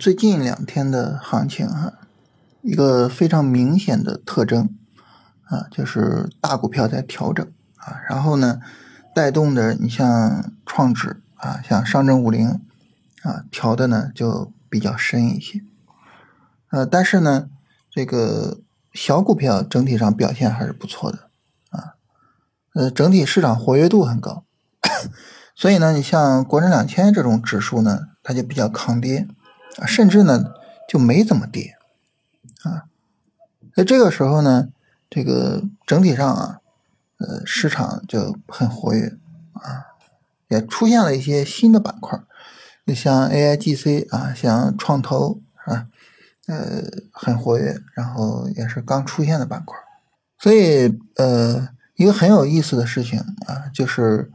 最近两天的行情哈，一个非常明显的特征啊，就是大股票在调整啊，然后呢，带动的你像创指啊，像上证五零啊，调的呢就比较深一些。呃，但是呢，这个小股票整体上表现还是不错的啊，呃，整体市场活跃度很高。所以呢，你像国证两千这种指数呢，它就比较抗跌，啊甚至呢就没怎么跌，啊，在这个时候呢，这个整体上啊，呃，市场就很活跃，啊，也出现了一些新的板块，你像 AIGC 啊，像创投啊，呃，很活跃，然后也是刚出现的板块，所以呃，一个很有意思的事情啊，就是。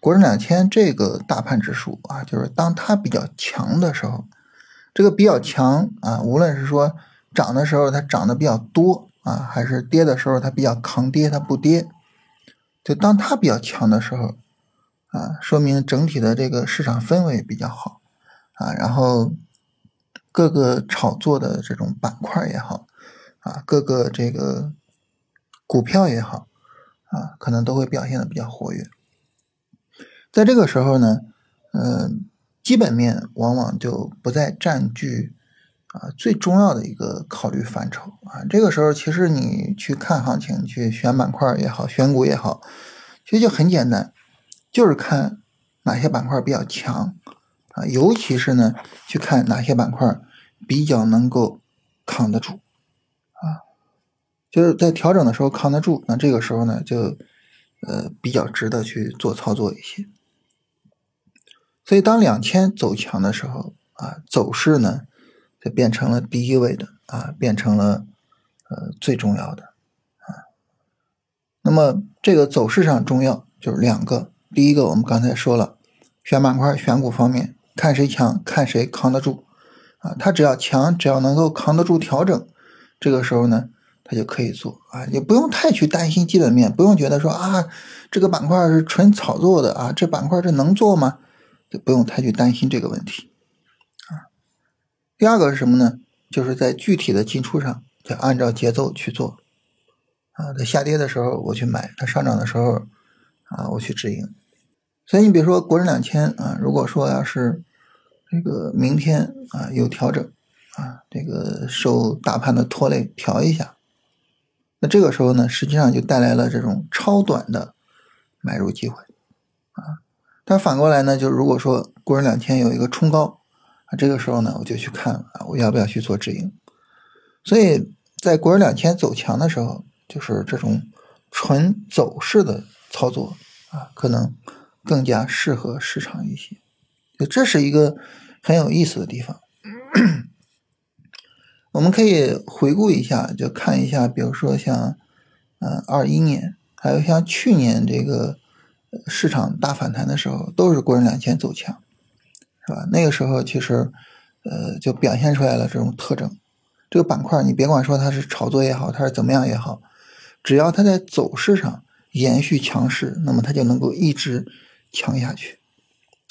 国证两千这个大盘指数啊，就是当它比较强的时候，这个比较强啊，无论是说涨的时候它涨的比较多啊，还是跌的时候它比较抗跌它不跌，就当它比较强的时候啊，说明整体的这个市场氛围比较好啊，然后各个炒作的这种板块也好啊，各个这个股票也好啊，可能都会表现的比较活跃。在这个时候呢，嗯，基本面往往就不再占据啊最重要的一个考虑范畴啊。这个时候，其实你去看行情，去选板块也好，选股也好，其实就很简单，就是看哪些板块比较强啊，尤其是呢，去看哪些板块比较能够扛得住啊，就是在调整的时候扛得住，那这个时候呢，就呃比较值得去做操作一些。所以，当两千走强的时候啊，走势呢就变成了第一位的啊，变成了呃最重要的啊。那么，这个走势上重要就是两个，第一个我们刚才说了，选板块、选股方面，看谁强，看谁扛得住啊。他只要强，只要能够扛得住调整，这个时候呢，他就可以做啊，也不用太去担心基本面，不用觉得说啊，这个板块是纯炒作的啊，这板块这能做吗？就不用太去担心这个问题，啊，第二个是什么呢？就是在具体的进出上，就按照节奏去做，啊，在下跌的时候我去买，它上涨的时候，啊，我去止盈。所以你比如说国证两千啊，如果说要是这个明天啊有调整，啊，这个受大盘的拖累调一下，那这个时候呢，实际上就带来了这种超短的买入机会，但反过来呢，就如果说国证两千有一个冲高啊，这个时候呢，我就去看啊，我要不要去做止盈？所以在国证两千走强的时候，就是这种纯走势的操作啊，可能更加适合市场一些。就这是一个很有意思的地方。我们可以回顾一下，就看一下，比如说像嗯二一年，还有像去年这个。市场大反弹的时候，都是国证两千走强，是吧？那个时候其实，呃，就表现出来了这种特征。这个板块，你别管说它是炒作也好，它是怎么样也好，只要它在走势上延续强势，那么它就能够一直强下去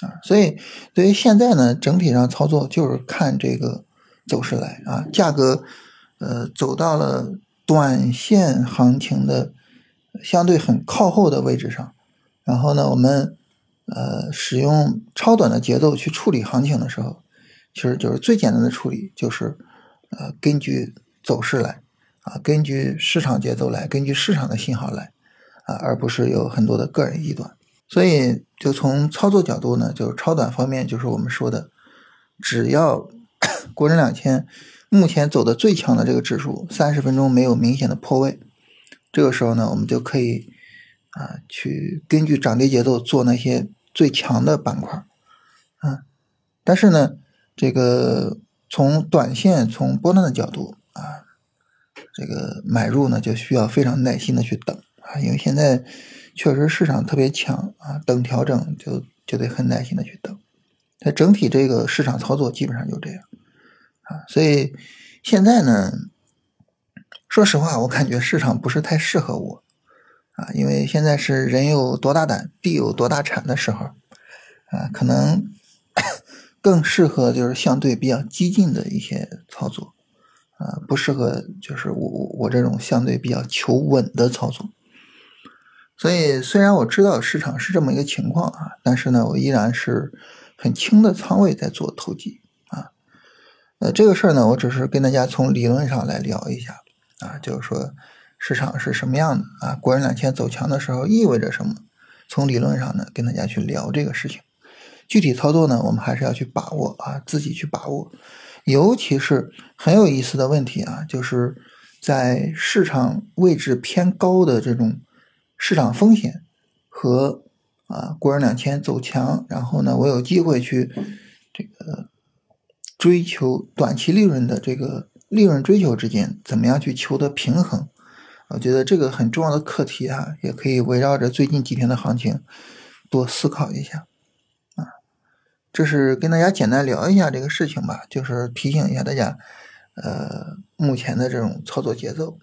啊。所以，对于现在呢，整体上操作就是看这个走势来啊。价格，呃，走到了短线行情的相对很靠后的位置上。然后呢，我们呃使用超短的节奏去处理行情的时候，其实就是最简单的处理，就是呃根据走势来啊，根据市场节奏来，根据市场的信号来啊，而不是有很多的个人臆断。所以，就从操作角度呢，就是超短方面，就是我们说的，只要 国证两千目前走的最强的这个指数三十分钟没有明显的破位，这个时候呢，我们就可以。啊，去根据涨跌节奏做那些最强的板块，啊，但是呢，这个从短线从波段的角度啊，这个买入呢就需要非常耐心的去等啊，因为现在确实市场特别强啊，等调整就就得很耐心的去等。它整体这个市场操作基本上就这样啊，所以现在呢，说实话，我感觉市场不是太适合我。啊，因为现在是人有多大胆，地有多大产的时候，啊，可能 更适合就是相对比较激进的一些操作，啊，不适合就是我我这种相对比较求稳的操作。所以虽然我知道市场是这么一个情况啊，但是呢，我依然是很轻的仓位在做投机啊。呃，这个事儿呢，我只是跟大家从理论上来聊一下啊，就是说市场是什么样的啊，国人两千走强的时候意味着什么？从理论上呢，跟大家去聊这个事情。具体操作呢，我们还是要去把握啊，自己去把握。尤其是很有意思的问题啊，就是在市场位置偏高的这种市场风险和啊国人两千走强，然后呢，我有机会去这个追求短期利润的这个利润追求之间，怎么样去求得平衡？我觉得这个很重要的课题啊，也可以围绕着最近几天的行情多思考一下。啊这是跟大家简单聊一下这个事情吧，就是提醒一下大家，呃，目前的这种操作节奏。